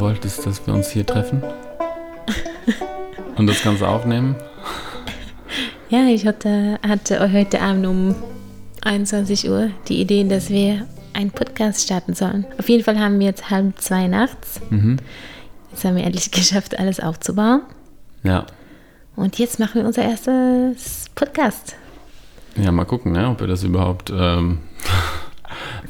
du wolltest, dass wir uns hier treffen und das Ganze aufnehmen. Ja, ich hatte, hatte heute Abend um 21 Uhr die Idee, dass wir einen Podcast starten sollen. Auf jeden Fall haben wir jetzt halb zwei nachts. Mhm. Jetzt haben wir endlich geschafft, alles aufzubauen. Ja. Und jetzt machen wir unser erstes Podcast. Ja, mal gucken, ne, ob wir das überhaupt ähm,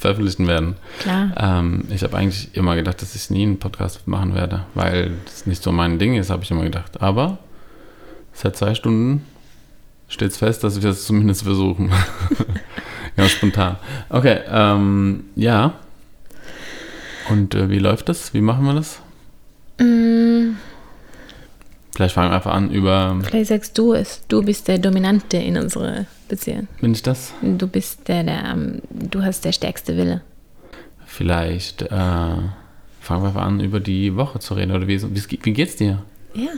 veröffentlichen werden. Klar. Ähm, ich habe eigentlich immer gedacht, dass ich nie einen Podcast machen werde, weil das nicht so mein Ding ist, habe ich immer gedacht. Aber seit zwei Stunden steht es fest, dass wir es zumindest versuchen. Ganz spontan. Okay, ähm, ja. Und äh, wie läuft das? Wie machen wir das? Mm, Vielleicht fangen wir einfach an über. vielleicht sagst du es. Du bist der Dominante in unserer Beziehung. Bin ich das? Du bist der, der am- du hast der stärkste Wille. Vielleicht äh, fangen wir einfach an, über die Woche zu reden. Oder wie, wie, wie geht's dir? Ja.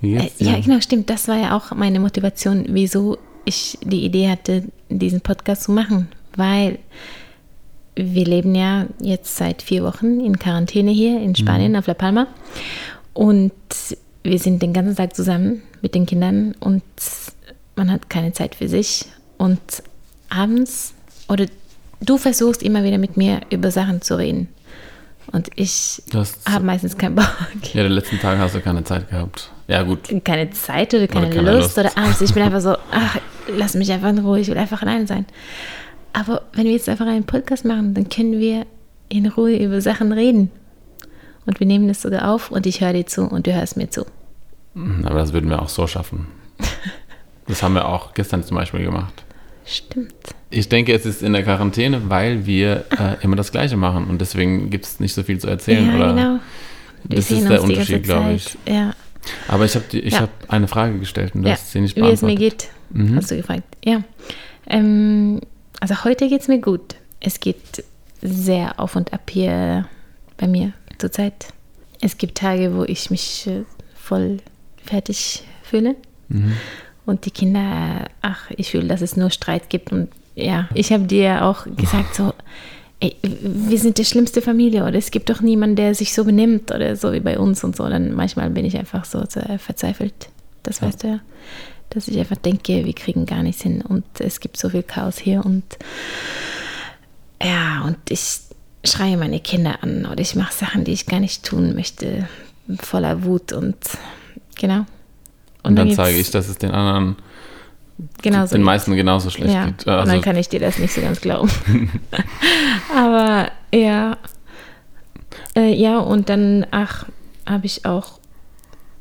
Wie Äh, geht's dir? Ja, genau, stimmt. Das war ja auch meine Motivation, wieso ich die Idee hatte, diesen Podcast zu machen. Weil wir leben ja jetzt seit vier Wochen in Quarantäne hier in Spanien auf La Palma. Und wir sind den ganzen Tag zusammen mit den Kindern und man hat keine Zeit für sich. Und abends, oder du versuchst immer wieder mit mir über Sachen zu reden. Und ich habe meistens keinen Bock. ja, die letzten Tage hast du keine Zeit gehabt. Ja, gut. keine Zeit oder keine, keine Lust, Lust. oder abends. Ich bin einfach so, ach, lass mich einfach in Ruhe, ich will einfach allein sein. Aber wenn wir jetzt einfach einen Podcast machen, dann können wir in Ruhe über Sachen reden. Und wir nehmen das sogar auf und ich höre dir zu und du hörst mir zu. Aber das würden wir auch so schaffen. Das haben wir auch gestern zum Beispiel gemacht. Stimmt. Ich denke, es ist in der Quarantäne, weil wir äh, immer das Gleiche machen und deswegen gibt es nicht so viel zu erzählen. ja, oder? genau. Wir Das ist der Unterschied, glaube ich. Ja, Aber ich habe ich Ja. hab eine Frage gestellt und du ja. hast sie nicht wie es mir beantwortet. geht, Mhm. hast du gefragt. Ja. Ähm, also heute geht es mir gut. Es geht sehr auf und ab hier bei mir zurzeit. Es gibt Tage, wo ich mich äh, voll fertig fühle. Mhm. Und die Kinder, ach, ich fühle, dass es nur Streit gibt. Und ja, ich habe dir auch gesagt, so, ey, wir sind die schlimmste Familie oder es gibt doch niemanden, der sich so benimmt oder so wie bei uns und so. Dann manchmal bin ich einfach so äh, verzweifelt. Das weißt du ja. Dass ich einfach denke, wir kriegen gar nichts hin und es gibt so viel Chaos hier und ja, und ich schreie meine Kinder an oder ich mache Sachen, die ich gar nicht tun möchte, voller Wut und genau. Und dann gibt's- zeige ich, dass es den anderen, genauso den meisten genauso schlecht ja, geht. und Also, dann kann ich dir das nicht so ganz glauben. Aber ja, äh, ja, und dann, ach, habe ich auch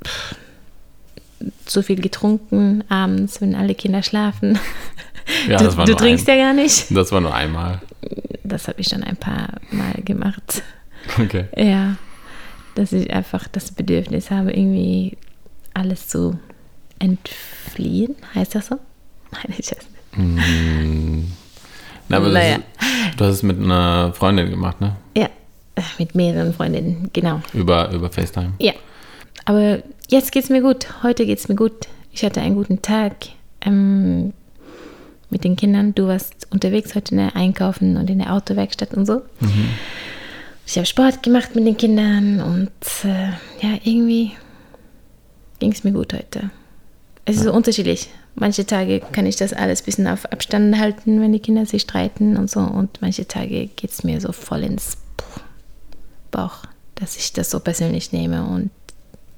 pff, zu viel getrunken abends, wenn alle Kinder schlafen. ja, du das war du trinkst ein, ja gar nicht. Das war nur einmal. Das habe ich schon ein paar Mal gemacht. Okay. Ja, dass ich einfach das Bedürfnis habe, irgendwie alles zu entfliehen. Heißt das so? Nein, ich weiß nicht. Mm. Na, aber Naja. ist, du hast es mit einer Freundin gemacht, ne? Ja, mit mehreren Freundinnen, genau. Über, über FaceTime. Ja, aber jetzt geht's mir gut. Heute geht's mir gut. Ich hatte einen guten Tag ähm, mit den Kindern. Du warst unterwegs heute ne, einkaufen und in der Autowerkstatt und so. Ich habe Sport gemacht mit den Kindern und äh, ja, irgendwie ging es mir gut heute. Es ist so unterschiedlich. Manche Tage kann ich das alles ein bisschen auf Abstand halten, wenn die Kinder sich streiten und so. Und manche Tage geht es mir so voll ins Bauch, dass ich das so persönlich nehme und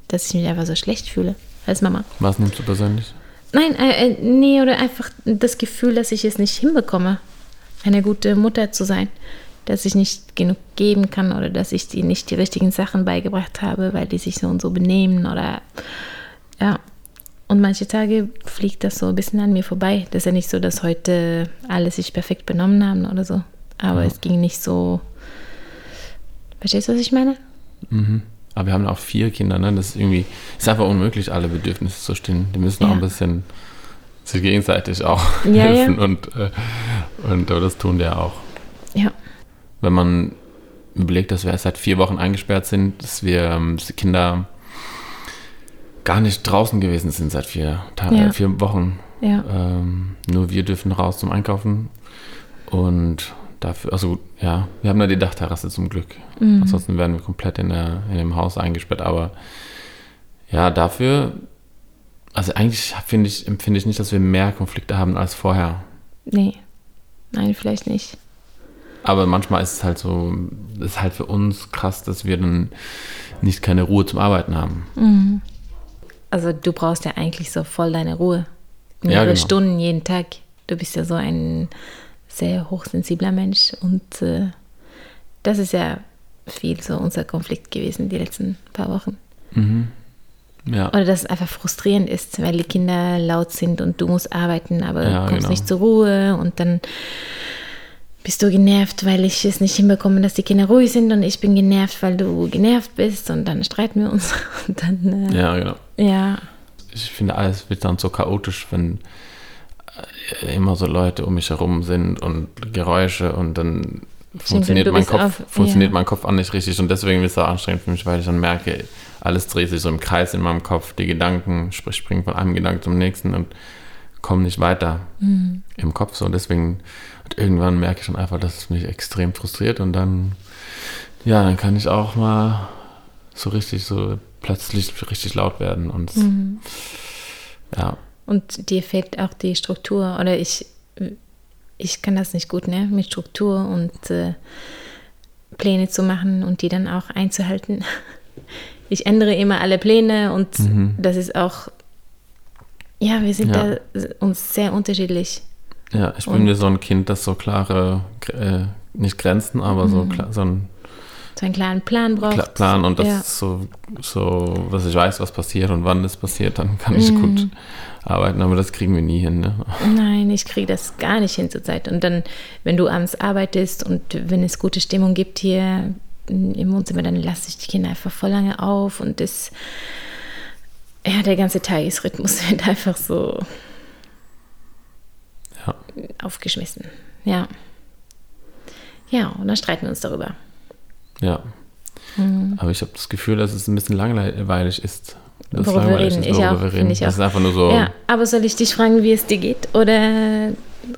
dass ich mich einfach so schlecht fühle als Mama. Was nimmst du persönlich? Nein, äh, äh, nee, oder einfach das Gefühl, dass ich es nicht hinbekomme, eine gute Mutter zu sein. Dass ich nicht genug geben kann oder dass ich die nicht die richtigen Sachen beigebracht habe, weil die sich so und so benehmen oder ja. Und manche Tage fliegt das so ein bisschen an mir vorbei. Das ist ja nicht so, dass heute alle sich perfekt benommen haben oder so. Aber Ja. es ging nicht so. Verstehst du, was ich meine? Mhm. Aber wir haben auch vier Kinder, ne? Das ist irgendwie, ist einfach unmöglich, alle Bedürfnisse zu stillen. Die müssen auch Ja. ein bisschen sich gegenseitig auch Ja, ja. helfen und, äh, und aber das tun ja auch. Ja. Wenn man überlegt, dass wir erst seit vier Wochen eingesperrt sind, dass wir ähm, dass die Kinder gar nicht draußen gewesen sind seit vier, Ta Ja. äh, vier Wochen. Ja. Ähm, nur wir dürfen raus zum Einkaufen und dafür, also ja, wir haben da die Dachterrasse zum Glück. Mhm. Ansonsten wären wir komplett in, der, in dem Haus eingesperrt. Aber ja, dafür, also eigentlich finde ich, empfinde ich nicht, dass wir mehr Konflikte haben als vorher. Nee, nein, vielleicht nicht. Aber manchmal ist es halt so, ist halt für uns krass, dass wir dann nicht keine Ruhe zum Arbeiten haben. Mhm. Also du brauchst ja eigentlich so voll deine Ruhe. Mehrere ja, genau. Stunden jeden Tag. Du bist ja so ein sehr hochsensibler Mensch und äh, das ist ja viel so unser Konflikt gewesen die letzten paar Wochen. Mhm. Ja. Oder dass es einfach frustrierend ist, weil die Kinder laut sind und du musst arbeiten, aber ja, kommst genau. nicht zur Ruhe und dann bist du genervt, weil ich es nicht hinbekomme, dass die Kinder ruhig sind und ich bin genervt, weil du genervt bist und dann streiten wir uns. Und dann, äh, ja, genau. Ja. Ich finde, alles wird dann so chaotisch, wenn immer so Leute um mich herum sind und Geräusche und dann funktioniert, mein Kopf, auf, funktioniert ja. mein Kopf auch nicht richtig und deswegen ist es auch anstrengend für mich, weil ich dann merke, alles dreht sich so im Kreis in meinem Kopf, die Gedanken springen von einem Gedanken zum nächsten und kommen nicht weiter mhm. im Kopf so und deswegen und irgendwann merke ich dann einfach, dass es mich extrem frustriert und dann, ja, dann kann ich auch mal so richtig, so plötzlich richtig laut werden und mhm. ja. Und dir fehlt auch die Struktur oder ich, ich kann das nicht gut, ne, mit Struktur und äh, Pläne zu machen und die dann auch einzuhalten. Ich ändere immer alle Pläne und mhm. das ist auch, ja, wir sind ja. da uns sehr unterschiedlich. Ja, ich bin mir so ein Kind, das so klare, äh, nicht Grenzen, aber mhm. so, klar, so ein so einen klaren Plan braucht. Plan und das ja. ist so, so, dass ich weiß, was passiert und wann es passiert, dann kann ich mhm. gut arbeiten, aber das kriegen wir nie hin. Ne? Nein, ich kriege das gar nicht hin zur Zeit. Und dann, wenn du abends arbeitest und wenn es gute Stimmung gibt hier im Wohnzimmer, dann lasse ich die Kinder einfach voll lange auf und das, ja, der ganze Tagesrhythmus wird einfach so ja. aufgeschmissen. Ja. Ja, und dann streiten wir uns darüber. Ja. Mhm. Aber ich habe das Gefühl, dass es ein bisschen langweilig ist. Das worüber wir reden. Ist, ich auch, wir reden. Ich das ist einfach nur so. Ja, aber soll ich dich fragen, wie es dir geht? Oder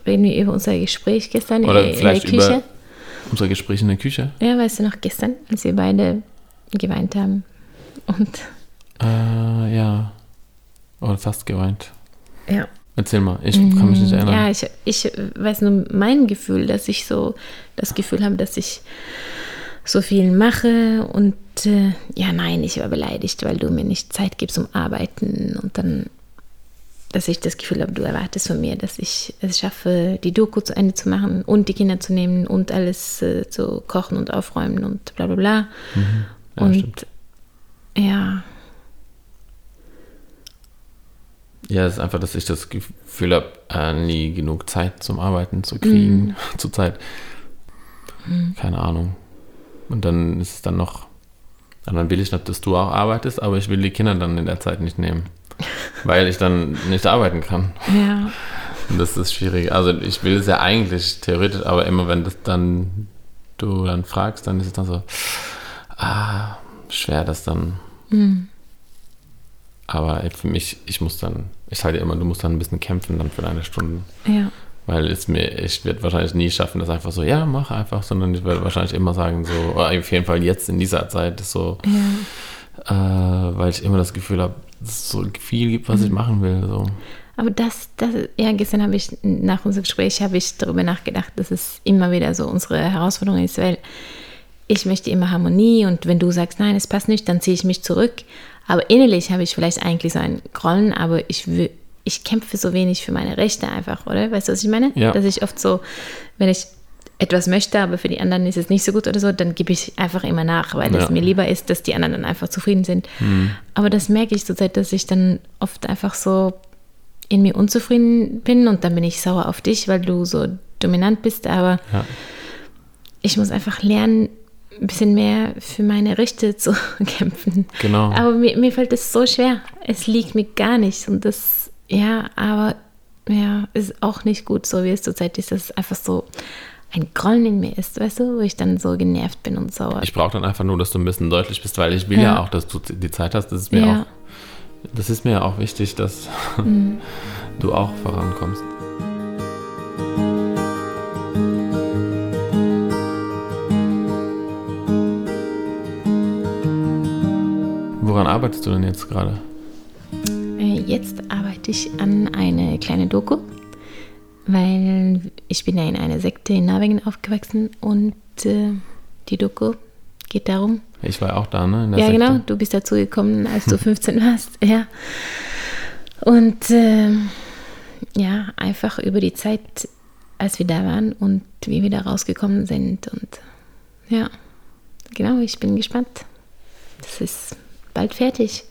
reden wir über unser Gespräch gestern Oder in, vielleicht in der Küche? Über unser Gespräch in der Küche? Ja, weißt du noch, gestern, als wir beide geweint haben. Und. Äh, ja. Oder fast geweint. Ja. Erzähl mal, ich kann mich nicht erinnern. Ja, ich, ich weiß nur mein Gefühl, dass ich so das Gefühl habe, dass ich so viel mache und äh, ja, nein, ich war beleidigt, weil du mir nicht Zeit gibst zum Arbeiten und dann, dass ich das Gefühl habe, du erwartest von mir, dass ich es schaffe, die Doku zu Ende zu machen und die Kinder zu nehmen und alles äh, zu kochen und aufräumen und bla bla bla. Mhm. Ja, und stimmt. ja. Ja, es ist einfach, dass ich das Gefühl habe, äh, nie genug Zeit zum Arbeiten zu kriegen, mhm. zurzeit. Mhm. Keine Ahnung. Und dann ist es dann noch, dann will ich nicht, dass du auch arbeitest, aber ich will die Kinder dann in der Zeit nicht nehmen, weil ich dann nicht arbeiten kann. Ja. Und das ist schwierig. Also ich will es ja eigentlich theoretisch, aber immer wenn das dann du dann fragst, dann ist es dann so, ah, schwer das dann. Mhm. Aber für mich, ich muss dann, ich sage immer, du musst dann ein bisschen kämpfen dann für eine Stunde. Ja. Weil es mir, ich werde wahrscheinlich nie schaffen, das einfach so, ja, mach einfach, sondern ich werde wahrscheinlich immer sagen, so, oder auf jeden Fall jetzt in dieser Zeit so, ja. äh, weil ich immer das Gefühl habe, dass es so viel gibt, was mhm. ich machen will. So. Aber das, das, ja, gestern habe ich, nach unserem Gespräch, habe ich darüber nachgedacht, dass es immer wieder so unsere Herausforderung ist, weil ich möchte immer Harmonie und wenn du sagst, nein, es passt nicht, dann ziehe ich mich zurück. Aber innerlich habe ich vielleicht eigentlich so ein Grollen, aber ich will, ich kämpfe so wenig für meine Rechte einfach, oder? Weißt du, was ich meine? Ja. Dass ich oft so, wenn ich etwas möchte, aber für die anderen ist es nicht so gut oder so, dann gebe ich einfach immer nach, weil ja. es mir lieber ist, dass die anderen dann einfach zufrieden sind. Mhm. Aber das merke ich zurzeit, dass ich dann oft einfach so in mir unzufrieden bin und dann bin ich sauer auf dich, weil du so dominant bist, aber ja. ich muss einfach lernen, ein bisschen mehr für meine Rechte zu kämpfen. Genau. Aber mir, mir fällt es so schwer. Es liegt mir gar nicht und das ja, aber ja, ist auch nicht gut, so wie es zurzeit ist, dass es einfach so ein Grollen in mir ist, weißt du, wo ich dann so genervt bin und sauer. Ich brauche dann einfach nur, dass du ein bisschen deutlich bist, weil ich will ja, ja auch, dass du die Zeit hast. Das ist mir ja. auch, das ist mir auch wichtig, dass mhm. du auch vorankommst. Woran arbeitest du denn jetzt gerade? Arbeite ich an eine kleine Doku, weil ich bin ja in einer Sekte in Norwegen aufgewachsen und äh, die Doku geht darum. Ich war auch da, ne? ja, Sekte. genau. Du bist dazu gekommen, als du 15 warst. Ja. Und äh, ja, einfach über die Zeit, als wir da waren und wie wir da rausgekommen sind. Und ja, genau, ich bin gespannt. Das ist bald fertig.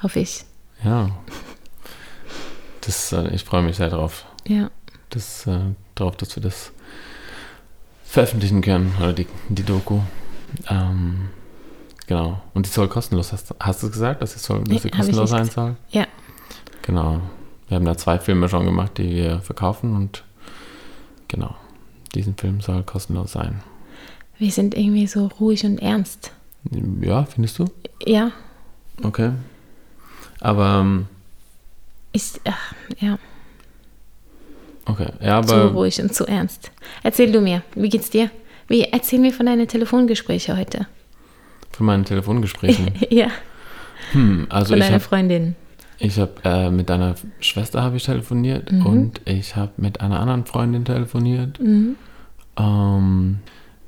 Hoffe ich. Ja. Das, äh, ich freue mich sehr drauf. Ja. Das, äh, darauf, dass wir das veröffentlichen können, oder die, die Doku. Ähm, genau. Und die soll kostenlos, hast, hast du gesagt, dass sie, soll, dass sie kostenlos sein soll? Ja. Genau. Wir haben da zwei Filme schon gemacht, die wir verkaufen und genau, diesen Film soll kostenlos sein. Wir sind irgendwie so ruhig und ernst. Ja, findest du? Ja. Okay. Aber. Ist, ach, ja. Okay, ja, aber. Zu ruhig und zu ernst. Erzähl du mir, wie geht's dir? Wie, erzähl mir von deinen Telefongesprächen heute. Von meinen Telefongesprächen? ja. Hm, also von deiner hab, Freundin. Ich habe äh, mit deiner Schwester habe ich telefoniert mhm. und ich habe mit einer anderen Freundin telefoniert. Mhm. Ähm,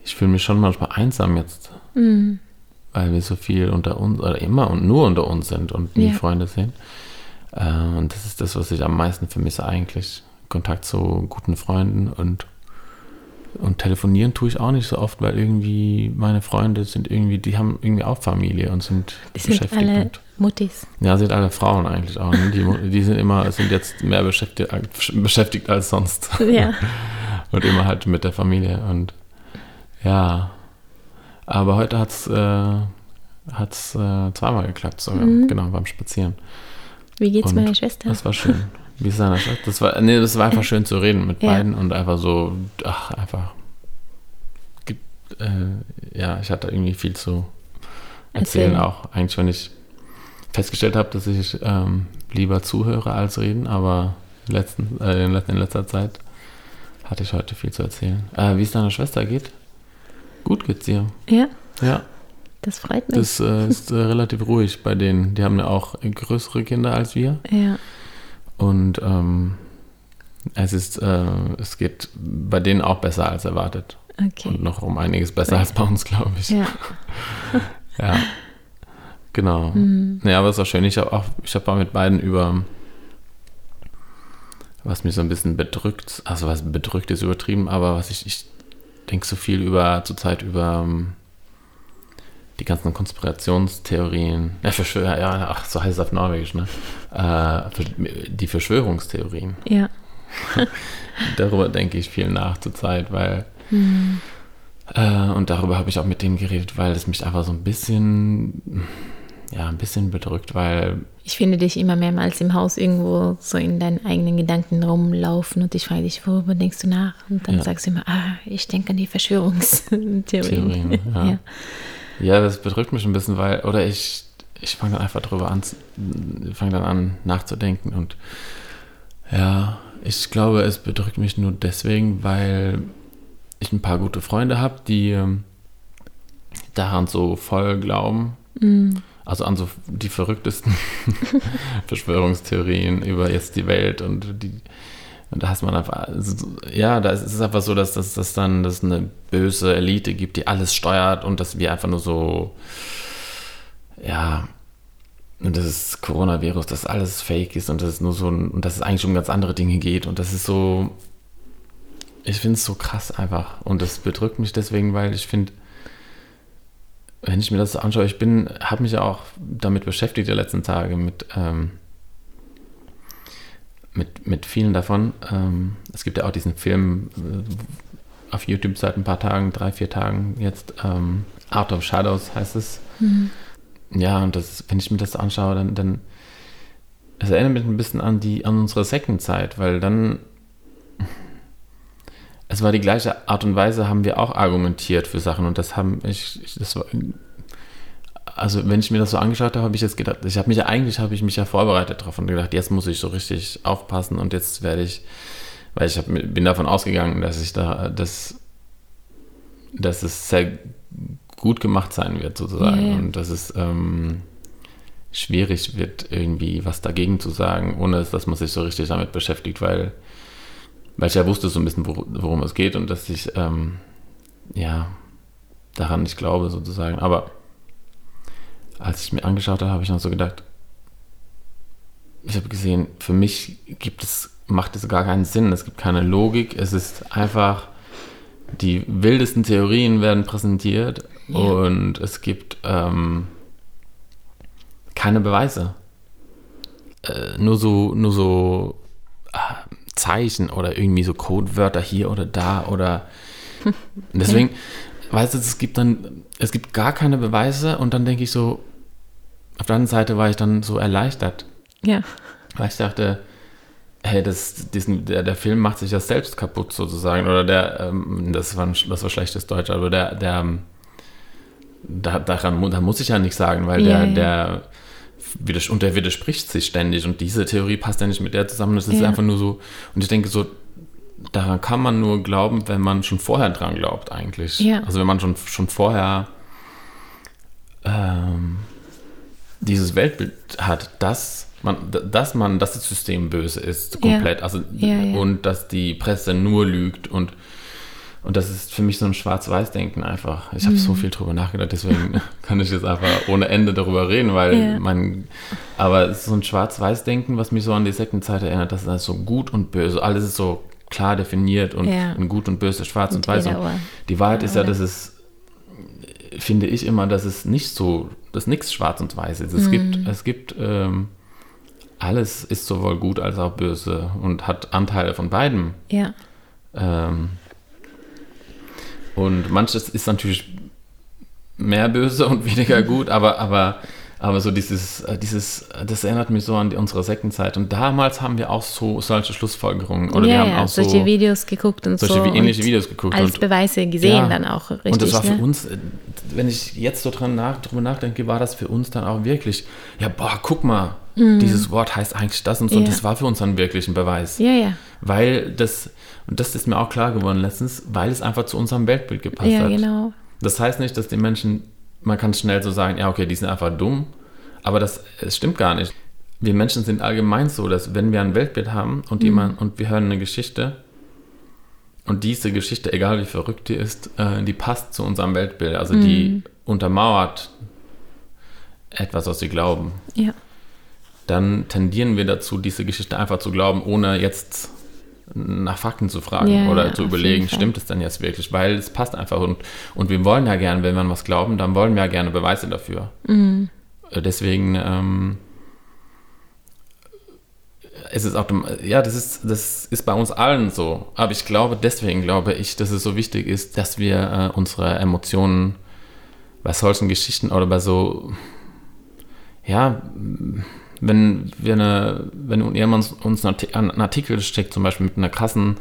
ich fühle mich schon manchmal einsam jetzt, mhm. weil wir so viel unter uns oder immer und nur unter uns sind und nie ja. Freunde sind. Äh, und das ist das, was ich am meisten vermisse eigentlich. Kontakt zu guten Freunden und und telefonieren tue ich auch nicht so oft, weil irgendwie meine Freunde sind irgendwie, die haben irgendwie auch Familie und sind die beschäftigt. Sind alle Muttis. Ja, sind alle Frauen eigentlich auch. Ne? Die, die sind immer, sind jetzt mehr beschäftigt, beschäftigt als sonst. Ja. und immer halt mit der Familie. Und ja. Aber heute hat es äh, hat's, äh, zweimal geklappt sogar. Mhm. Genau, beim Spazieren. Wie geht's und meiner Schwester? Das war schön. Wie ist deiner Schwester? Das war, nee, das war einfach schön zu reden mit ja. beiden und einfach so, ach, einfach. Äh, ja, ich hatte irgendwie viel zu erzählen, erzählen. auch. Eigentlich, wenn ich festgestellt habe, dass ich ähm, lieber zuhöre als reden, aber letzten, äh, in letzter Zeit hatte ich heute viel zu erzählen. Äh, wie es deiner Schwester geht? Gut geht's dir. Ja. Ja. Das freut mich. Das äh, ist äh, relativ ruhig bei denen. Die haben ja auch größere Kinder als wir. Ja. Und ähm, es ist, äh, es geht bei denen auch besser als erwartet. Okay. Und noch um einiges besser okay. als bei uns, glaube ich. Ja. ja. Genau. Mhm. Ja, aber es war schön. Ich habe auch, ich habe auch mit beiden über was mich so ein bisschen bedrückt, also was bedrückt ist übertrieben, aber was ich, ich denke so viel über zurzeit über ähm, die ganzen Konspirationstheorien, ja, Verschwör ja, ach, so heißt es auf Norwegisch, ne? Äh, die Verschwörungstheorien. Ja. darüber denke ich viel nach zurzeit, weil mhm. äh, und darüber habe ich auch mit denen geredet, weil es mich einfach so ein bisschen ja, ein bisschen bedrückt, weil. Ich finde dich immer mehrmals im Haus irgendwo so in deinen eigenen Gedanken rumlaufen und ich frage dich, worüber denkst du nach? Und dann ja. sagst du immer, ah, ich denke an die Verschwörungstheorien. Theorien, ja. ja. Ja. das bedrückt mich ein bisschen, weil, oder ich, ich fange dann einfach drüber an, fange dann an nachzudenken und ja, ich glaube, es bedrückt mich nur deswegen, weil ich ein paar gute Freunde habe, die ähm, daran so voll glauben. Mhm also an so die verrücktesten Verschwörungstheorien über jetzt die Welt und die und da hast man einfach, also, ja, da ist es einfach so, dass das dass dann dass eine böse Elite gibt, die alles steuert und dass wir einfach nur so, ja, und das ist Coronavirus, dass alles fake ist und das ist nur so ein, und dass es eigentlich um ganz andere Dinge geht und das ist so, ich finde es so krass einfach und das bedrückt mich deswegen, weil ich finde, wenn ich mir das anschaue, ich bin, habe mich ja auch damit beschäftigt die letzten Tage mit, ähm, mit, mit vielen davon. Ähm, es gibt ja auch diesen Film äh, auf YouTube seit ein paar Tagen, drei, vier Tagen jetzt, ähm, Art of Shadows heißt es. Mhm. Ja, und das, wenn ich mir das anschaue, dann, dann es erinnert mich ein bisschen an die, an unsere Sektenzeit, weil dann es war die gleiche Art und Weise, haben wir auch argumentiert für Sachen und das haben ich, ich das war, also wenn ich mir das so angeschaut habe, habe ich jetzt gedacht, ich habe mich ja eigentlich habe ich mich ja vorbereitet darauf und gedacht, jetzt muss ich so richtig aufpassen und jetzt werde ich, weil ich hab, bin davon ausgegangen, dass ich da, dass, dass es sehr gut gemacht sein wird, sozusagen. Ja. Und dass es ähm, schwierig wird, irgendwie was dagegen zu sagen, ohne dass man sich so richtig damit beschäftigt, weil, weil ich ja wusste so ein bisschen, wor- worum es geht und dass ich ähm, ja daran nicht glaube, sozusagen. Aber als ich mir angeschaut habe, habe ich noch so gedacht, ich habe gesehen, für mich gibt es, macht es gar keinen Sinn, es gibt keine Logik, es ist einfach, die wildesten Theorien werden präsentiert Ja. und es gibt ähm, keine Beweise. Äh, nur so, nur so äh, Zeichen oder irgendwie so Codewörter hier oder da oder deswegen, weißt du, es gibt dann, es gibt gar keine Beweise und dann denke ich so, auf der anderen Seite war ich dann so erleichtert, Ja. weil ich dachte, hey, das, diesen, der, der Film macht sich ja selbst kaputt sozusagen. Oder der, ähm, das, war ein, das war schlechtes Deutsch, aber der, der ähm, da, daran da muss ich ja nichts sagen, weil Ja, der, der widers und der widerspricht sich ständig und diese Theorie passt ja nicht mit der zusammen. Das ist Ja. einfach nur so. Und ich denke so, daran kann man nur glauben, wenn man schon vorher dran glaubt, eigentlich. Ja. Also wenn man schon, schon vorher ähm, dieses Weltbild hat, dass man, dass man, dass das System böse ist, komplett. Also Ja, ja. und dass die Presse nur lügt und und das ist für mich so ein Schwarz-Weiß-Denken einfach. Ich habe Mhm. so viel drüber nachgedacht, deswegen kann ich jetzt einfach ohne Ende darüber reden, weil Ja. mein, aber es ist so ein Schwarz-Weiß-Denken, was mich so an die Sektenzeit erinnert, dass das so gut und böse, alles ist so klar definiert und Ja. ein gut und böse, schwarz und, weiß. Und Entweder oder. die Wahrheit ist ja, dass es, finde ich immer, dass es nicht so, dass nichts schwarz und weiß ist. Es Mhm. gibt, es gibt, ähm, alles ist sowohl gut als auch böse und hat Anteile von beidem. Ja. Ähm, und manches ist natürlich mehr böse und weniger gut, aber, aber, aber so dieses, äh, dieses, äh, das erinnert mich so an die, unsere Sektenzeit. Und damals haben wir auch so solche Schlussfolgerungen. Oder ja, wir haben ja, auch so solche Videos geguckt und solche so. wie ähnliche Videos geguckt. Als und, Beweise gesehen Ja. dann auch richtig. und das war für ne? uns, wenn ich jetzt so dran nach, drüber nachdenke, war das für uns dann auch wirklich, ja, boah, guck mal, dieses Wort heißt eigentlich das und so. Ja. Und das war für uns dann wirklich ein Beweis. Ja, ja. Weil das, und das ist mir auch klar geworden letztens, weil es einfach zu unserem Weltbild gepasst Ja, hat. genau. Das heißt nicht, dass die Menschen, man kann schnell so sagen, ja, okay, die sind einfach dumm, aber das, es stimmt gar nicht. Wir Menschen sind allgemein so, dass wenn wir ein Weltbild haben und jemand und wir hören eine Geschichte und diese Geschichte, egal wie verrückt die ist, äh, die passt zu unserem Weltbild, also die untermauert etwas, was wir glauben, Ja. dann tendieren wir dazu, diese Geschichte einfach zu glauben, ohne jetzt nach Fakten zu fragen Ja, oder ja, zu überlegen, stimmt es denn jetzt wirklich? Weil es passt einfach und, und wir wollen ja gerne, wenn wir an was glauben, dann wollen wir ja gerne Beweise dafür. Mhm. Äh, Deswegen ähm, ist es auch, ja, das ist, das ist bei uns allen so. Aber ich glaube, deswegen glaube ich, dass es so wichtig ist, dass wir äh, unsere Emotionen bei solchen Geschichten oder bei so, ja, wenn wir eine, wenn jemand uns einen Artikel schickt, zum Beispiel mit einer krassen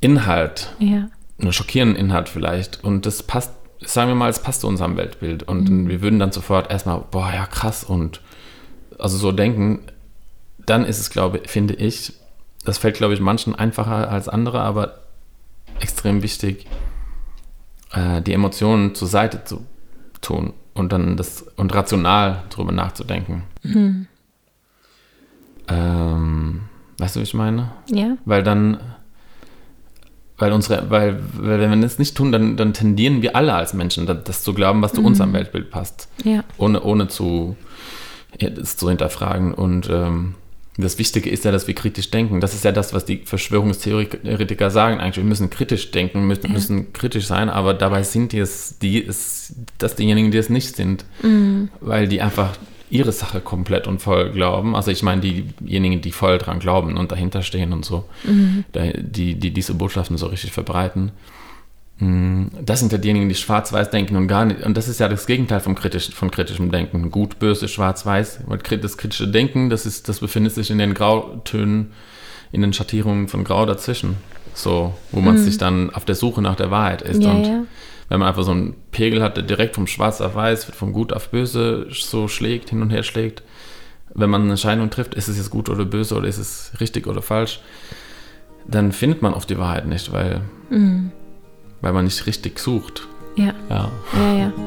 Inhalt, Ja. einen schockierenden Inhalt vielleicht, und das passt, sagen wir mal, es passt zu unserem Weltbild, und Mhm. wir würden dann sofort erstmal, boah, ja, krass, und also so denken, dann ist es, glaube finde ich, das fällt, glaube ich, manchen einfacher als andere, aber extrem wichtig, äh, die Emotionen zur Seite zu tun und dann das und rational drüber nachzudenken. Mhm. Ähm, weißt du, wie ich meine? Ja. Weil dann, weil unsere, weil, weil wenn wir das nicht tun, dann, dann tendieren wir alle als Menschen, das, das zu glauben, was zu unserem Weltbild passt, Ja. ohne, ohne zu, das zu hinterfragen. Und ähm, das Wichtige ist ja, dass wir kritisch denken. Das ist ja das, was die Verschwörungstheoretiker sagen eigentlich. Wir müssen kritisch denken, müssen, müssen kritisch sein, aber dabei sind die es, die es, das diejenigen, die es nicht sind, weil die einfach ihre Sache komplett und voll glauben. Also ich meine, diejenigen, die voll dran glauben und dahinter stehen und so, da- die, die diese Botschaften so richtig verbreiten. Mm, Das sind ja diejenigen, die schwarz-weiß denken und gar nicht. Und das ist ja das Gegenteil vom kritisch, von kritischem Denken. Gut, böse, schwarz-weiß. Das kritische Denken, das, ist, das befindet sich in den Grautönen, in den Schattierungen von Grau dazwischen. So, wo man sich dann auf der Suche nach der Wahrheit ist. Ja, und ja. wenn man einfach so einen Pegel hat, der direkt vom Schwarz auf Weiß, von Gut auf Böse so schlägt, hin und her schlägt, wenn man eine Entscheidung trifft, ist es jetzt gut oder böse oder ist es richtig oder falsch, dann findet man oft die Wahrheit nicht, weil, Mhm. Weil man nicht richtig sucht. Ja. Ja. Ja, ja.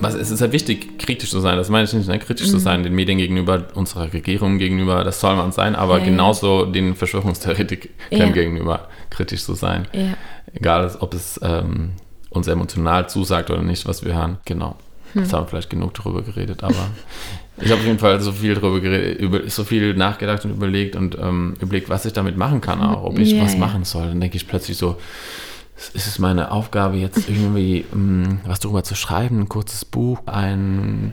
Was, es ist ja wichtig, kritisch zu sein. Das meine ich nicht, ne? kritisch Mhm. zu sein, den Medien gegenüber, unserer Regierung gegenüber, das soll man sein, aber Ja, ja. genauso den Verschwörungstheoretikern Ja. gegenüber kritisch zu sein. Ja. Egal, ob es ähm, uns emotional zusagt oder nicht, was wir hören. Genau. Hm. Jetzt haben wir vielleicht genug darüber geredet, aber ich habe auf jeden Fall so viel darüber geredet, über, so viel nachgedacht und überlegt und ähm, überlegt, was ich damit machen kann, auch ob ich Ja, was machen soll. Dann denke ich plötzlich so, ist es meine Aufgabe, jetzt irgendwie ähm, was darüber zu schreiben, ein kurzes Buch, ein,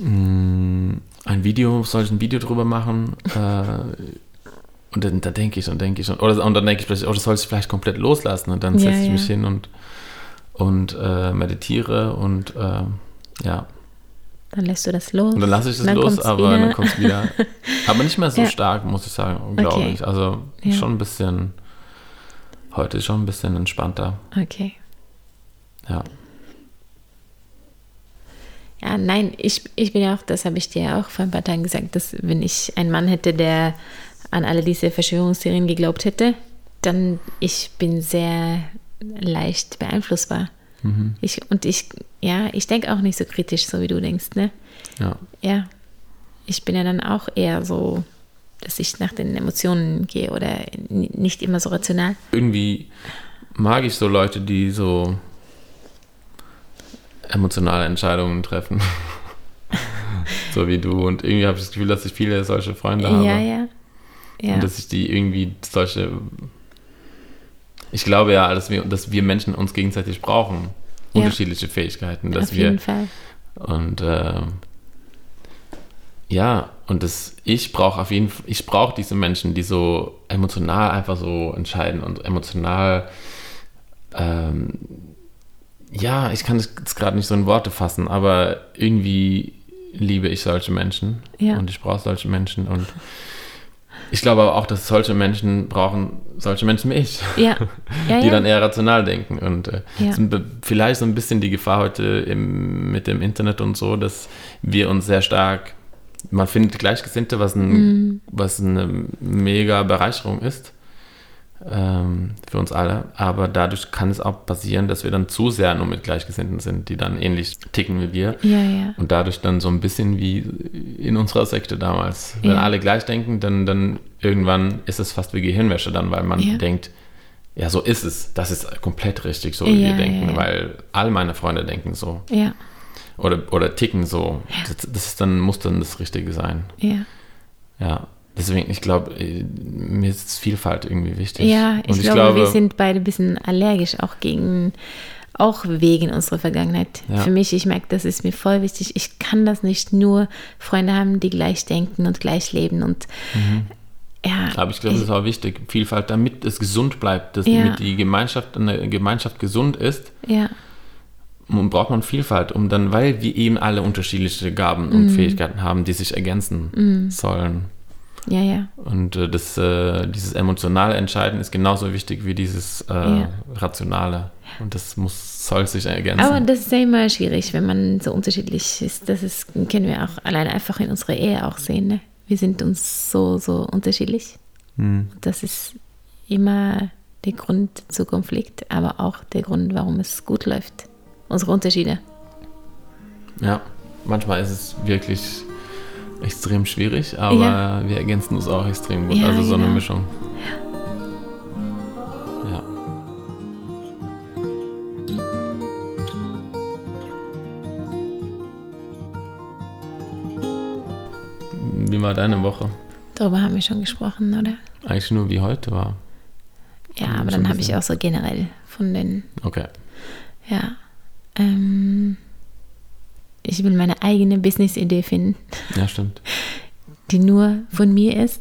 ähm, ein Video, soll ich ein Video drüber machen? Äh, und dann, da denke ich und denke ich und, oder, und dann denke ich plötzlich, oh, das soll ich vielleicht komplett loslassen und dann setze ich ja. mich hin und, und äh, meditiere und äh, ja, Dann lässt du das los. und dann lasse ich Dann los, aber wieder. dann kommt es wieder. Aber nicht mehr so Ja. stark, muss ich sagen, glaube Okay. ich. Also Ja. schon ein bisschen, heute schon ein bisschen entspannter. Okay. Ja. Ja, nein, ich, ich bin ja auch, das habe ich dir ja auch vor ein paar Tagen gesagt, dass wenn ich einen Mann hätte, der an alle diese Verschwörungstheorien geglaubt hätte, dann ich bin sehr leicht beeinflussbar. Mhm. Ich, und ich, ja, ich denke auch nicht so kritisch, so wie du denkst, ne? Ja. Ja. Ich bin ja dann auch eher so, dass ich nach den Emotionen gehe oder nicht immer so rational. Irgendwie mag ich so Leute, die so emotionale Entscheidungen treffen. so wie du. Und irgendwie habe ich das Gefühl, dass ich viele solche Freunde habe. Ja, ja. Ja. Und dass ich die irgendwie solche. Ich glaube ja, dass wir, dass wir Menschen uns gegenseitig brauchen. Ja. Unterschiedliche Fähigkeiten. Dass Auf wir jeden Fall. Und äh, ja, und das, ich brauche auf jeden Fall, ich brauche diese Menschen, die so emotional einfach so entscheiden und emotional, ähm, ja, ich kann jetzt gerade nicht so in Worte fassen, aber irgendwie liebe ich solche Menschen Ja. und ich brauche solche Menschen und ich glaube aber auch, dass solche Menschen brauchen solche Menschen wie ich Ja. ja, die ja. dann eher rational denken. Und äh, vielleicht so ein bisschen die Gefahr heute im, mit dem Internet und so, dass wir uns sehr stark, man findet Gleichgesinnte, was, ein, Mhm. was eine mega Bereicherung ist ähm, für uns alle. Aber dadurch kann es auch passieren, dass wir dann zu sehr nur mit Gleichgesinnten sind, die dann ähnlich ticken wie wir. ja, ja. Und dadurch dann so ein bisschen wie in unserer Sekte damals. Wenn Ja. alle gleich denken, dann, dann irgendwann ist es fast wie Gehirnwäsche dann, weil man Ja. denkt, ja, so ist es. Das ist komplett richtig, so wie Ja, wir denken, ja, ja. weil all meine Freunde denken so. Ja, Oder, oder ticken so. Das, das ist dann, muss dann das Richtige sein. ja. Ja. Deswegen, ich glaube, mir ist Vielfalt irgendwie wichtig. Ja, ich, Und glaube, wir sind beide ein bisschen allergisch, auch gegen, auch wegen unserer Vergangenheit. Ja. Für mich, ich merke, das ist mir voll wichtig. Ich kann das nicht nur Freunde haben, die gleich denken und gleich leben und ja. Aber ich glaube, das ist auch wichtig. Vielfalt, damit es gesund bleibt, dass Ja. damit die Gemeinschaft, eine Gemeinschaft gesund ist, ja, Und braucht man Vielfalt, um dann, weil wir eben alle unterschiedliche Gaben Mhm. und Fähigkeiten haben, die sich ergänzen sollen. Ja, ja, Und äh, das, äh, dieses emotionale Entscheiden ist genauso wichtig wie dieses äh, Ja. rationale. Und das muss, soll sich ergänzen. Aber das ist ja immer schwierig, wenn man so unterschiedlich ist. Das ist, können wir auch alleine einfach in unserer Ehe auch sehen. Ne? Wir sind uns so, so unterschiedlich. Hm. Und Das ist immer der Grund zu Konflikt, aber auch der Grund, warum es gut läuft. Unsere Unterschiede. Ja, manchmal ist es wirklich extrem schwierig, aber Ja. wir ergänzen uns auch extrem gut. Ja, also so eine genau. Mischung. Ja. Wie war deine Woche? Darüber haben wir schon gesprochen, oder? Eigentlich nur wie heute war. Ja, aber dann habe ich auch so generell von den, Okay. ja. Ähm, ich will meine eigene Business-Idee finden, Ja, stimmt. die nur von mir ist.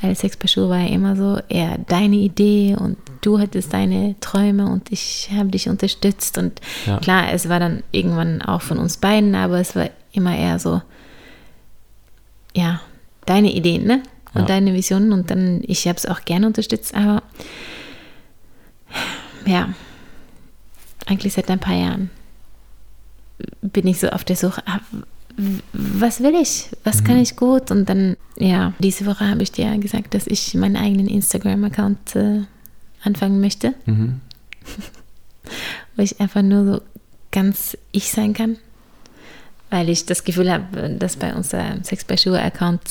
Weil Sex per Schuh war ja immer so eher deine Idee und du hattest deine Träume und ich habe dich unterstützt. Und Ja. klar, es war dann irgendwann auch von uns beiden, aber es war immer eher so, ja, deine Ideen, ne? Und Ja. deine Visionen. Und dann, ich habe es auch gerne unterstützt, aber ja, eigentlich seit ein paar Jahren bin ich so auf der Suche, ah, was will ich? Was kann ich gut? Und dann, ja, diese Woche habe ich dir ja gesagt, dass ich meinen eigenen Instagram-Account äh, anfangen möchte. Mhm. Wo ich einfach nur so ganz ich sein kann. Weil ich das Gefühl habe, dass bei unserem Sex by Sure Account,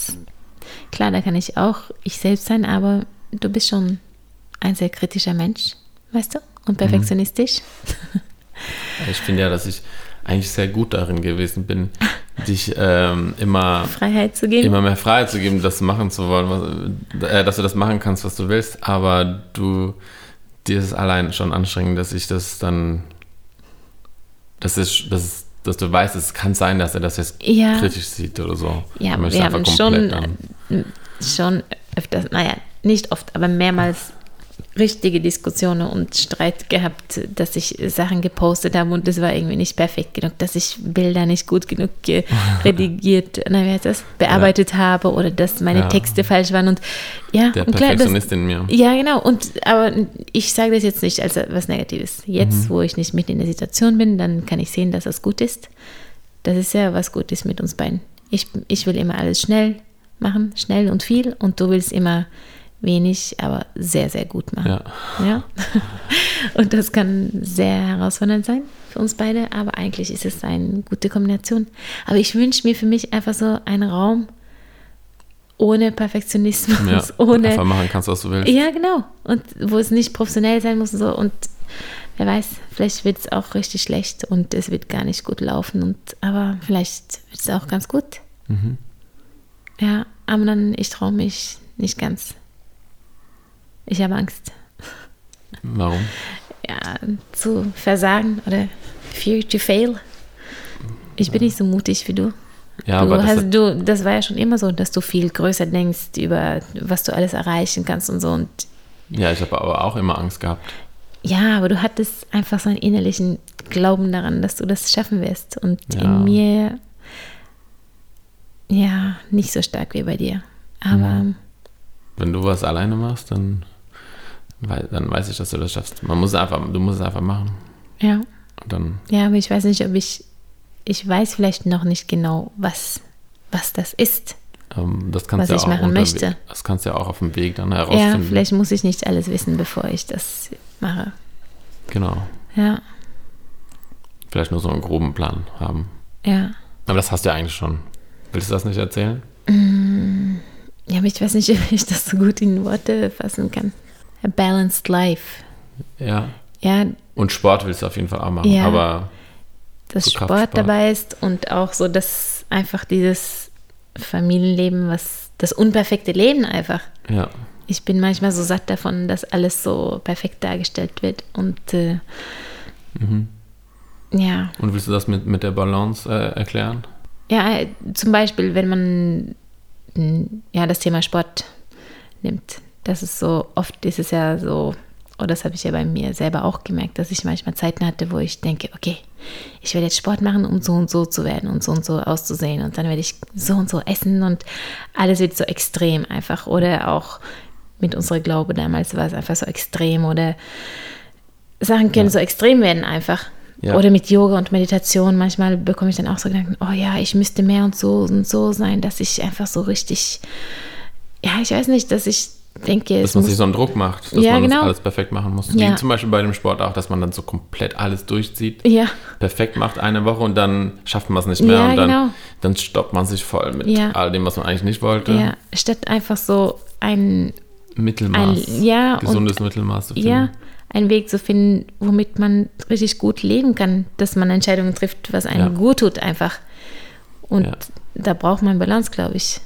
klar, da kann ich auch ich selbst sein, aber du bist schon ein sehr kritischer Mensch, weißt du? Und perfektionistisch. Ich finde ja, dass ich eigentlich sehr gut darin gewesen bin, dich ähm, immer, Freiheit zu geben. immer mehr Freiheit zu geben, das machen zu wollen, was, äh, dass du das machen kannst, was du willst, aber du, dir ist es allein schon anstrengend, dass ich das dann, das ist, das ist, dass du weißt, es kann sein, dass er das jetzt Ja. kritisch sieht oder so. Ja, wir haben schon, schon öfters, naja, nicht oft, aber mehrmals richtige Diskussionen und Streit gehabt, dass ich Sachen gepostet habe und das war irgendwie nicht perfekt genug, dass ich Bilder nicht gut genug ge- redigiert, na, wie heißt das, bearbeitet habe oder dass meine Ja. Texte falsch waren und ja, Der und klar, das, in mir. ja, genau. Und aber ich sage das jetzt nicht als was Negatives. Jetzt, Mhm. wo ich nicht mit in der Situation bin, dann kann ich sehen, dass das gut ist. Das ist ja was Gutes mit uns beiden. Ich, ich will immer alles schnell machen, schnell und viel, und du willst immer wenig, aber sehr, sehr gut machen. Ja. Ja. Und das kann sehr herausfordernd sein für uns beide, aber eigentlich ist es eine gute Kombination. Aber ich wünsche mir für mich einfach so einen Raum ohne Perfektionismus, Ja, ohne einfach machen kannst, was du willst. ja, genau. Und wo es nicht professionell sein muss und so. Und wer weiß, vielleicht wird es auch richtig schlecht und es wird gar nicht gut laufen. Und, aber vielleicht wird es auch ganz gut. Mhm. Ja, aber dann, ich traue mich nicht ganz. Ich habe Angst, Warum? ja, zu versagen oder fear to fail. Ich bin nicht so mutig wie du. Ja, du aber das, hast, du, das war ja schon immer so, dass du viel größer denkst über was du alles erreichen kannst und so. Und ja, ich habe aber auch immer Angst gehabt. Ja, aber du hattest einfach so einen innerlichen Glauben daran, dass du das schaffen wirst. Und Ja. in mir, ja, nicht so stark wie bei dir. Aber Wenn du was alleine machst, dann, wei- dann weiß ich, dass du das schaffst. Man muss es einfach, du musst es einfach machen. ja, Und dann, ja, aber ich weiß nicht, ob ich, ich weiß vielleicht noch nicht genau, was, was das ist. ähm, das kannst Was ja ich auch machen möchte. Das kannst du ja auch auf dem Weg dann Ja, herausfinden. vielleicht muss ich nicht alles wissen, bevor ich das mache. Genau. Ja, Vielleicht nur so einen groben Plan haben. ja. Aber das hast du ja eigentlich schon. Willst du das nicht erzählen? Ja, aber ich weiß nicht, ob ich das so gut in Worte fassen kann. A balanced life. Ja. Ja, Und Sport willst du auf jeden Fall auch machen. Ja. Aber dass So Sport dabei ist und auch so, dass einfach dieses Familienleben, was das unperfekte Leben einfach. ja. Ich bin manchmal so satt davon, dass alles so perfekt dargestellt wird und äh, Mhm. ja, Und willst du das mit, mit der Balance äh, erklären? ja, äh, zum Beispiel, wenn man ja das Thema Sport nimmt, das ist so oft ist es ja so, oh, das habe ich ja bei mir selber auch gemerkt, dass ich manchmal Zeiten hatte, wo ich denke, okay, ich werde jetzt Sport machen, um so und so zu werden und so und so auszusehen und dann werde ich so und so essen und alles wird so extrem einfach oder auch mit unserer Glaube damals war es einfach so extrem oder Sachen können so extrem werden einfach. Ja. Oder mit Yoga und Meditation. Manchmal bekomme ich dann auch so Gedanken, oh ja, ich müsste mehr und so und so sein, dass ich einfach so richtig, ja, ich weiß nicht, dass ich denke, Dass man sich so einen Druck macht, dass Ja, man genau. das alles perfekt machen muss. Ja. Wie zum Beispiel bei dem Sport auch, dass man dann so komplett alles durchzieht. ja, perfekt macht eine Woche und dann schafft man es nicht mehr Ja, und dann, genau. dann stoppt man sich voll mit all dem, was man eigentlich nicht wollte. ja, statt einfach so ein, Mittelmaß. Ein- ja, und- Gesundes Mittelmaß zu finden. ja, einen Weg zu finden, womit man richtig gut leben kann, dass man Entscheidungen trifft, was einem gut tut einfach. Und da braucht man Balance, glaube ich.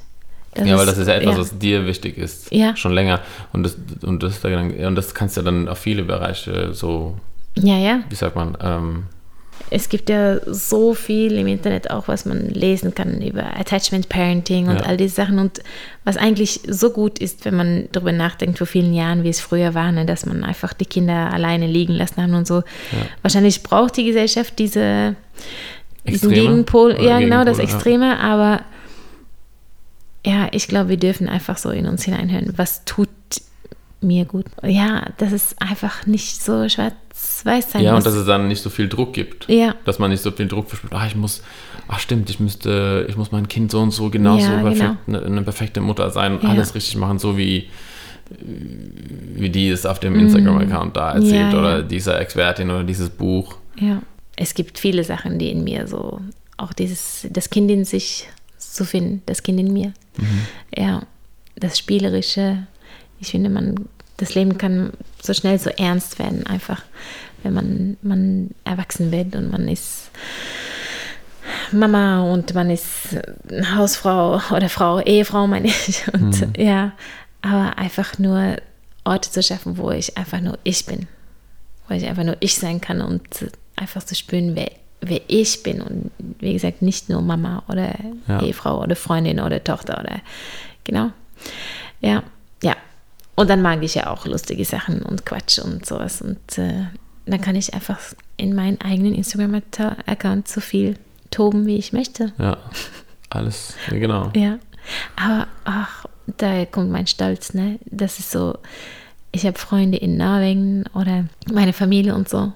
Ja, weil das ist ja etwas, ja. was dir wichtig ist. Ja. Schon länger. Und das, und, das, und das kannst du dann auf viele Bereiche so, Ja, ja. wie sagt man, ähm, Es gibt ja so viel im Internet auch, was man lesen kann über Attachment Parenting und Ja. all diese Sachen und was eigentlich so gut ist, wenn man darüber nachdenkt, vor vielen Jahren, wie es früher war, ne, dass man einfach die Kinder alleine liegen lassen haben und so. Wahrscheinlich braucht die Gesellschaft diese, diesen Extreme? Gegenpol, Oder ja genau, das Gegenpol, ja. Extreme, aber ja, ich glaube, wir dürfen einfach so in uns hineinhören, was tut mir gut. Ja, dass es einfach nicht so schwarz-weiß sein Ja, muss. und dass es dann nicht so viel Druck gibt. Ja. Dass man nicht so viel Druck verspürt. Ah, ich muss, ach stimmt, ich müsste, ich muss mein Kind so und so genauso Ja, genau. perfekt, eine, eine perfekte Mutter sein und Ja. alles richtig machen, so wie, wie die es auf dem Instagram-Account da erzählt. Ja, oder ja. dieser Expertin oder dieses Buch. Ja, es gibt viele Sachen, die in mir so, auch dieses, das Kind in sich zu finden, das Kind in mir. Ja, das Spielerische. Ich finde, man, das Leben kann so schnell so ernst werden, einfach, wenn man, man erwachsen wird und man ist Mama und man ist Hausfrau oder Frau, Ehefrau, meine ich. Und ja, aber einfach nur Orte zu schaffen, wo ich einfach nur ich bin wo ich einfach nur ich sein kann und einfach zu spüren, wer, wer ich bin. Und wie gesagt, nicht nur Mama oder Ja. Ehefrau oder Freundin oder Tochter oder genau. Ja, ja. Und dann mag ich ja auch lustige Sachen und Quatsch und sowas. Und äh, dann kann ich einfach in meinen eigenen Instagram-Account so viel toben, wie ich möchte. Ja, alles, genau. Ja, aber ach, da kommt mein Stolz, ne? Das ist so, ich habe Freunde in Norwegen oder meine Familie und so.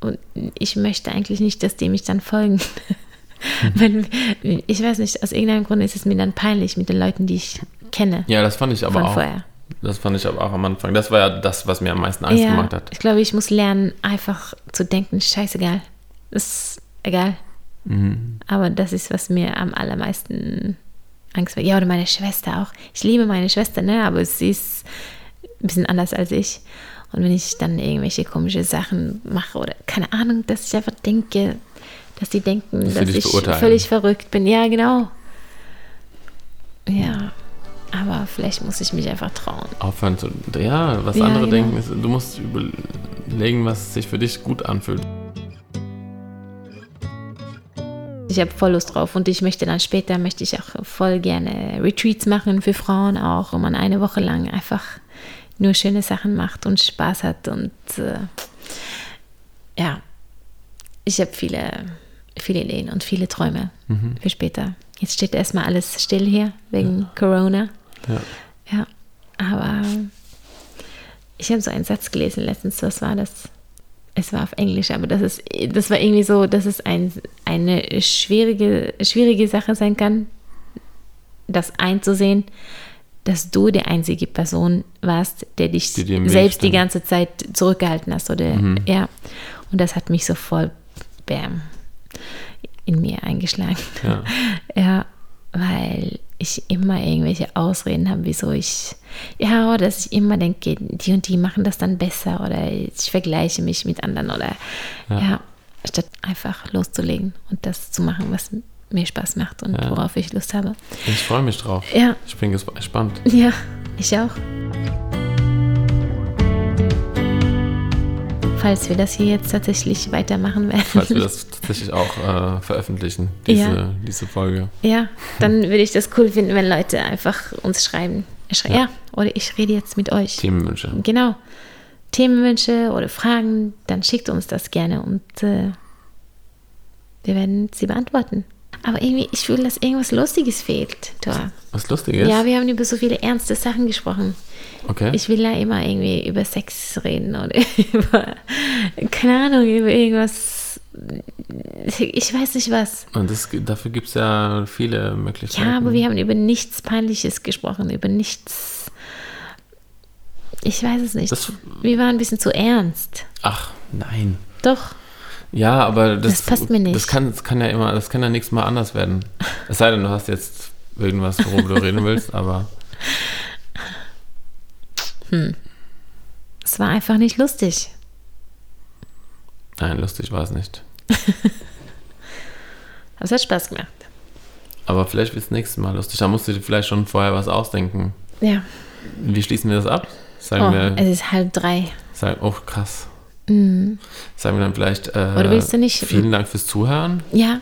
Und ich möchte eigentlich nicht, dass die mich dann folgen. Wenn, ich weiß nicht, aus irgendeinem Grund ist es mir dann peinlich mit den Leuten, die ich kenne. Ja, das fand ich aber auch. vorher. Das fand ich aber auch am Anfang. Das war ja das, was mir am meisten Angst Ja, gemacht hat. ich glaube, ich muss lernen, einfach zu denken, scheißegal. Ist egal. Mhm. Aber das ist, was mir am allermeisten Angst macht. Ja, oder meine Schwester auch. Ich liebe meine Schwester, ne? aber sie ist ein bisschen anders als ich. Und wenn ich dann irgendwelche komische Sachen mache oder keine Ahnung, dass ich einfach denke, dass die denken, Dass dass ich völlig verrückt bin. Ja, genau. Ja, aber vielleicht muss ich mich einfach trauen. Aufhören zu. Ja, was Ja, andere genau. denken, ist, du musst überlegen, was sich für dich gut anfühlt. Ich habe voll Lust drauf und ich möchte dann später, möchte ich auch voll gerne Retreats machen für Frauen auch, wo man eine Woche lang einfach nur schöne Sachen macht und Spaß hat und äh, ja, ich habe viele, viele Ideen und viele Träume für später. Jetzt steht erstmal alles still hier wegen Corona. Ja. Ja, aber ich habe so einen Satz gelesen letztens, was war das? Es war auf Englisch, aber das ist, das war irgendwie so, dass es ein, eine schwierige, schwierige Sache sein kann, das einzusehen, dass du die einzige Person warst, der dich Die selbst die ganze Zeit zurückgehalten hast. Oder, ja. Und das hat mich so voll bam, in mir eingeschlagen. Ja. Ja, weil ich immer irgendwelche Ausreden habe, wieso ich, ja, oder dass ich immer denke, die und die machen das dann besser oder ich vergleiche mich mit anderen oder Ja. ja, statt einfach loszulegen und das zu machen, was mir Spaß macht und Ja. worauf ich Lust habe. Ich freue mich drauf. Ja, Ich bin gesp- gespannt. ja, ich auch. Falls wir das hier jetzt tatsächlich weitermachen werden. Falls wir das tatsächlich auch äh, veröffentlichen, diese, Ja. diese Folge. Ja, dann würde ich das cool finden, wenn Leute einfach uns schreiben. Schrei ja. Ja. oder ich rede jetzt mit euch. Themenwünsche. Genau. Themenwünsche oder Fragen, dann schickt uns das gerne und äh, wir werden sie beantworten. Aber irgendwie, ich fühle, dass irgendwas Lustiges fehlt. Thor. Was Lustiges? Ja, wir haben über so viele ernste Sachen gesprochen. okay. Ich will ja immer irgendwie über Sex reden oder über, keine Ahnung, über irgendwas. Ich weiß nicht was. Und das, dafür gibt es ja viele Möglichkeiten. Ja, aber wir haben über nichts Peinliches gesprochen, über nichts. Ich weiß es nicht. Das- wir waren ein bisschen zu ernst. Ach, nein. Doch. Ja, aber das, Das passt mir nicht. Das kann, das kann ja immer, das kann ja nächstes Mal anders werden. Es sei denn, du hast jetzt irgendwas, worüber du reden willst, aber Es war einfach nicht lustig. nein, lustig war es nicht. Aber es hat Spaß gemacht. Aber vielleicht wird es nächstes Mal lustig. Da musst du dir vielleicht schon vorher was ausdenken. Ja. Wie schließen wir das ab? Sagen Oh, wir, es ist halb drei. sagen, oh krass. Mhm. Sagen wir dann vielleicht, äh, Oder willst du nicht- vielen Dank fürs Zuhören Ja,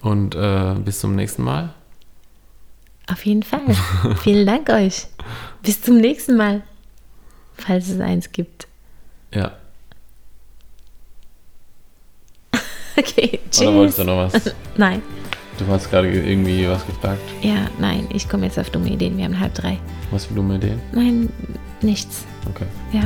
und äh, bis zum nächsten Mal. auf jeden Fall. Vielen Dank euch. Bis zum nächsten Mal. Falls es eins gibt. Ja. Okay, Oder wolltest tschüss. du noch was? Nein. Du hast gerade irgendwie was gefragt. Ja, nein, ich komme jetzt auf dumme Ideen. Wir haben halb drei. Was für dumme Ideen? Nein, nichts. Okay. Ja.